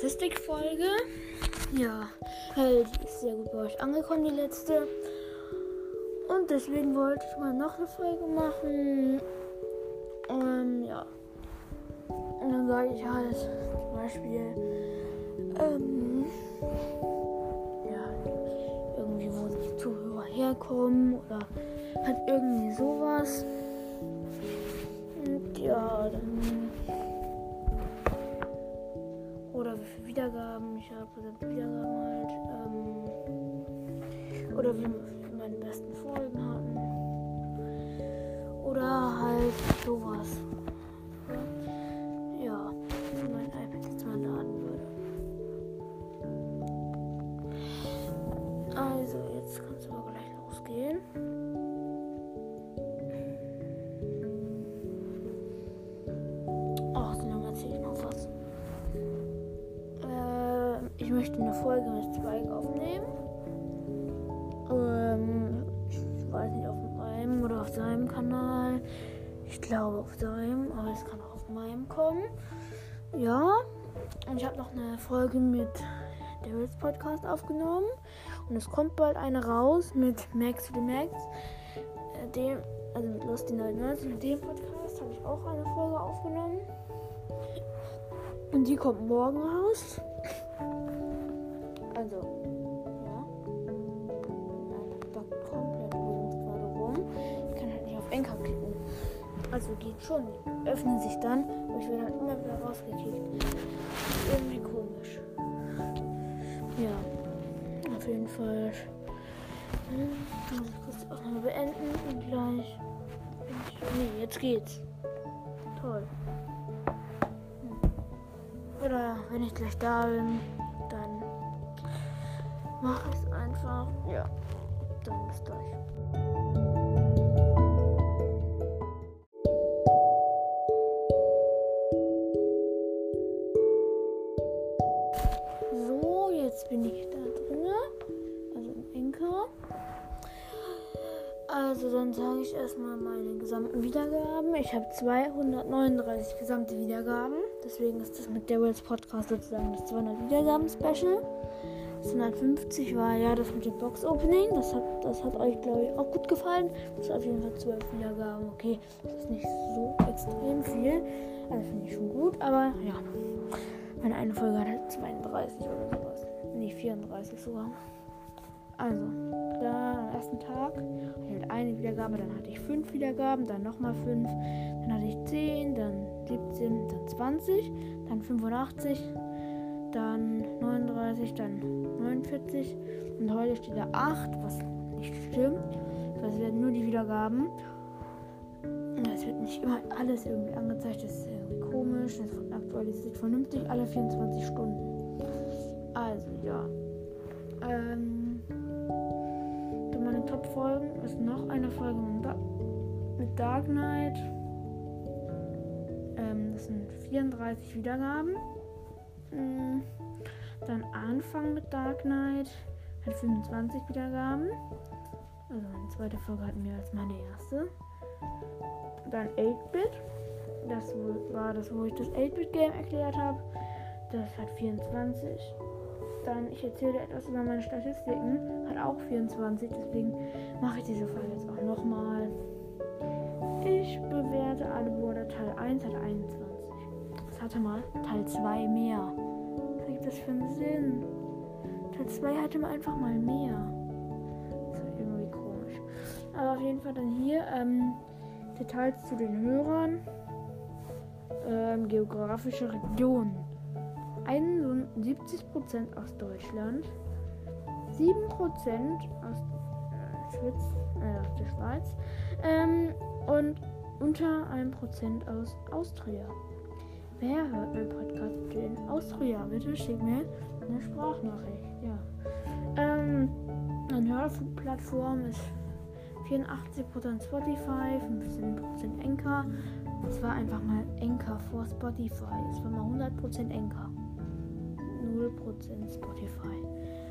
Statistikfolge. Ja, halt, ist sehr gut bei euch angekommen, die letzte. Und deswegen wollte ich mal noch eine Folge machen. Ähm, ja. Und dann sage ich halt zum Beispiel, ähm, ja, irgendwie, wo die Zuhörer herkommen oder halt irgendwie sowas. Und ja, dann. Viele Wiedergaben ich habe, oder Wiedergaben halt. Ähm, oder wie meine besten Folgen hatten. Oder halt sowas. Ja, wenn mein iPad jetzt mal laden würde. Also, jetzt kann es aber gleich losgehen. Möchte eine Folge mit Spike aufnehmen. Ähm, ich weiß nicht, auf meinem oder auf seinem Kanal. Ich glaube auf seinem, aber es kann auch auf meinem kommen. Ja. Und ich habe noch eine Folge mit Devils Podcast aufgenommen. Und es kommt bald eine raus mit Max to the Max. Äh, Dem, also mit Lusty 99. Mit dem Podcast habe ich auch eine Folge aufgenommen. Und die kommt morgen raus. Also, ja. IPad komplett gerade rum. Ich kann halt nicht auf Enker klicken. Also geht schon. Öffnen sich dann, aber ich werde halt immer wieder rausgekickt. Irgendwie komisch. Ja, auf jeden Fall. Muss kurz die Aufnahme beenden und gleich. Nee, jetzt geht's. Toll. Oder wenn ich gleich da bin, dann mach es einfach. Ja, dann bis gleich. So, jetzt bin ich da drinne. Also im Enker. Also dann sage ich erstmal meine gesamten Wiedergaben. Ich habe 239 gesamte Wiedergaben. Deswegen ist das mit Daryl's Podcast sozusagen das 200 Wiedergaben Special. 250 war ja das mit dem Box Opening. Das hat, das hat euch glaube ich auch gut gefallen. Das ist auf jeden Fall 12 Wiedergaben. Okay, das ist nicht so extrem viel. Also finde ich schon gut. Aber ja, meine eine Folge hat halt 32 oder sowas. Nee, 34 sogar. Also, da am ersten Tag hatte ich halt eine Wiedergabe, dann hatte ich fünf Wiedergaben, dann nochmal fünf, dann hatte ich 10, dann 17, dann 20, dann 85, dann 39, dann 49 und heute steht da 8, was nicht stimmt. Das werden nur die Wiedergaben. Es wird nicht immer alles irgendwie angezeigt, das ist irgendwie komisch, das wird aktualisiert vernünftig alle 24 Stunden. Also ja. Ähm, meine Top-Folgen ist noch eine Folge mit Dark Knight. Ähm, das sind 34 Wiedergaben. Mm, Dann Anfang mit Dark Knight hat 25 Wiedergaben. Also meine zweite Folge hat mehr als meine erste. Dann 8-Bit. Das war das, wo ich das 8-Bit-Game erklärt habe. Das hat 24. Dann, ich erzähle etwas über meine Statistiken. Hat auch 24. Deswegen mache ich diese Folge jetzt auch nochmal. Ich bewerte alle Teil 1 hat 21. Hatte mal Teil 2 mehr. Was ergibt das für einen Sinn? Teil 2 hatte mal einfach mal mehr. Das ist irgendwie komisch. Aber auf jeden Fall dann hier ähm, Details zu den Hörern. Ähm, geografische Regionen. 71% aus Deutschland, 7% aus äh, Schweiz, äh, der Schweiz ähm, und unter 1% aus Austria. Wer hört meinen Podcast bitte in Austria? Bitte schickt mir eine Sprachnachricht. Ja. Ähm, eine Hörfunkplattform ist 84% Spotify, 15% Anchor. Es war einfach mal Anchor vor Spotify. Es war mal 100% Anchor. 0% Spotify.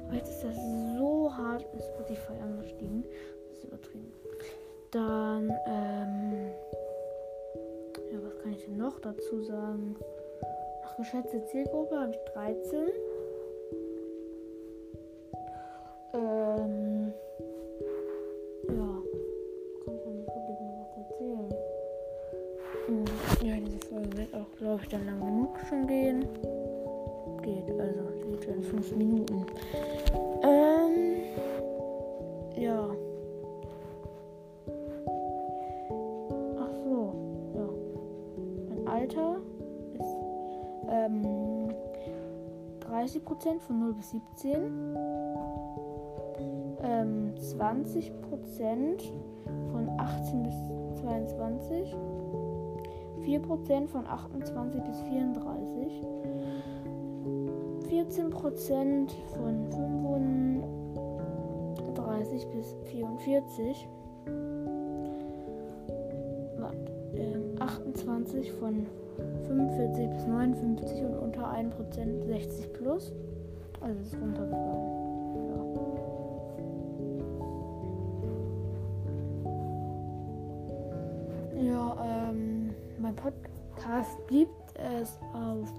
Aber jetzt ist das so hart mit Spotify angestiegen. Das ist übertrieben. Dann, ähm. Kann ich denn noch dazu sagen? Ach, geschätzte Zielgruppe habe ich 13. Ähm, ja, kann ich ja nicht wirklich noch was erzählen. Hm, Ja, diese Folge wird auch, glaube ich, dann lang genug schon gehen. Geht, also, geht schon 5 Minuten. Alter ist ähm, 30% von 0 bis 17. Ähm, 20% von 18 bis 22. 4% von 28 bis 34. 14% von 35 bis 44. 28 von 45 bis 59 und unter 1% 60 plus. Also ist runtergegangen. Ja. Ja, ähm, mein Podcast gibt es auf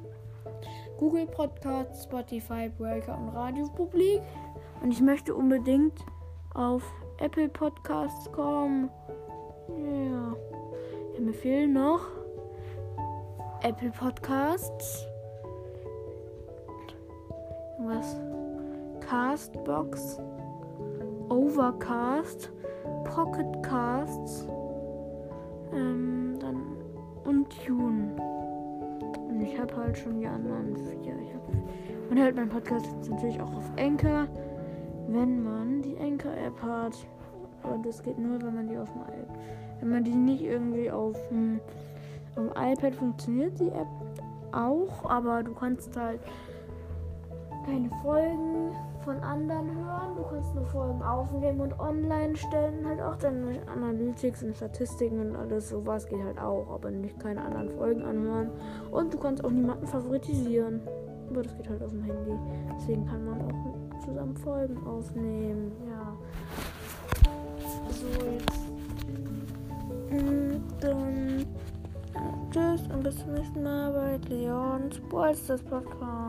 Google Podcasts, Spotify, Breaker und Radio Publik. Und ich möchte unbedingt auf Apple Podcasts kommen. Ja. ja mir fehlen noch Apple Podcasts. Was? Castbox. Overcast. Pocket Casts. Ähm, dann und Tune. Und ich habe halt schon die anderen vier. Ich hab, man hört meinen Podcast jetzt natürlich auch auf Anchor, wenn man die Anchor-App hat. Und das geht nur, wenn man die auf dem. Wenn man die nicht irgendwie auf dem, dem iPad funktioniert die App auch, aber du kannst halt keine Folgen von anderen hören. Du kannst nur Folgen aufnehmen und online stellen. Halt auch dann Analytics und Statistiken und alles sowas geht halt auch, aber nicht keine anderen Folgen anhören. Und du kannst auch niemanden favoritisieren. Aber das geht halt auf dem Handy. Deswegen kann man auch zusammen Folgen aufnehmen. Ja. Nächsten Mal bei Leons Ballstars Podcast.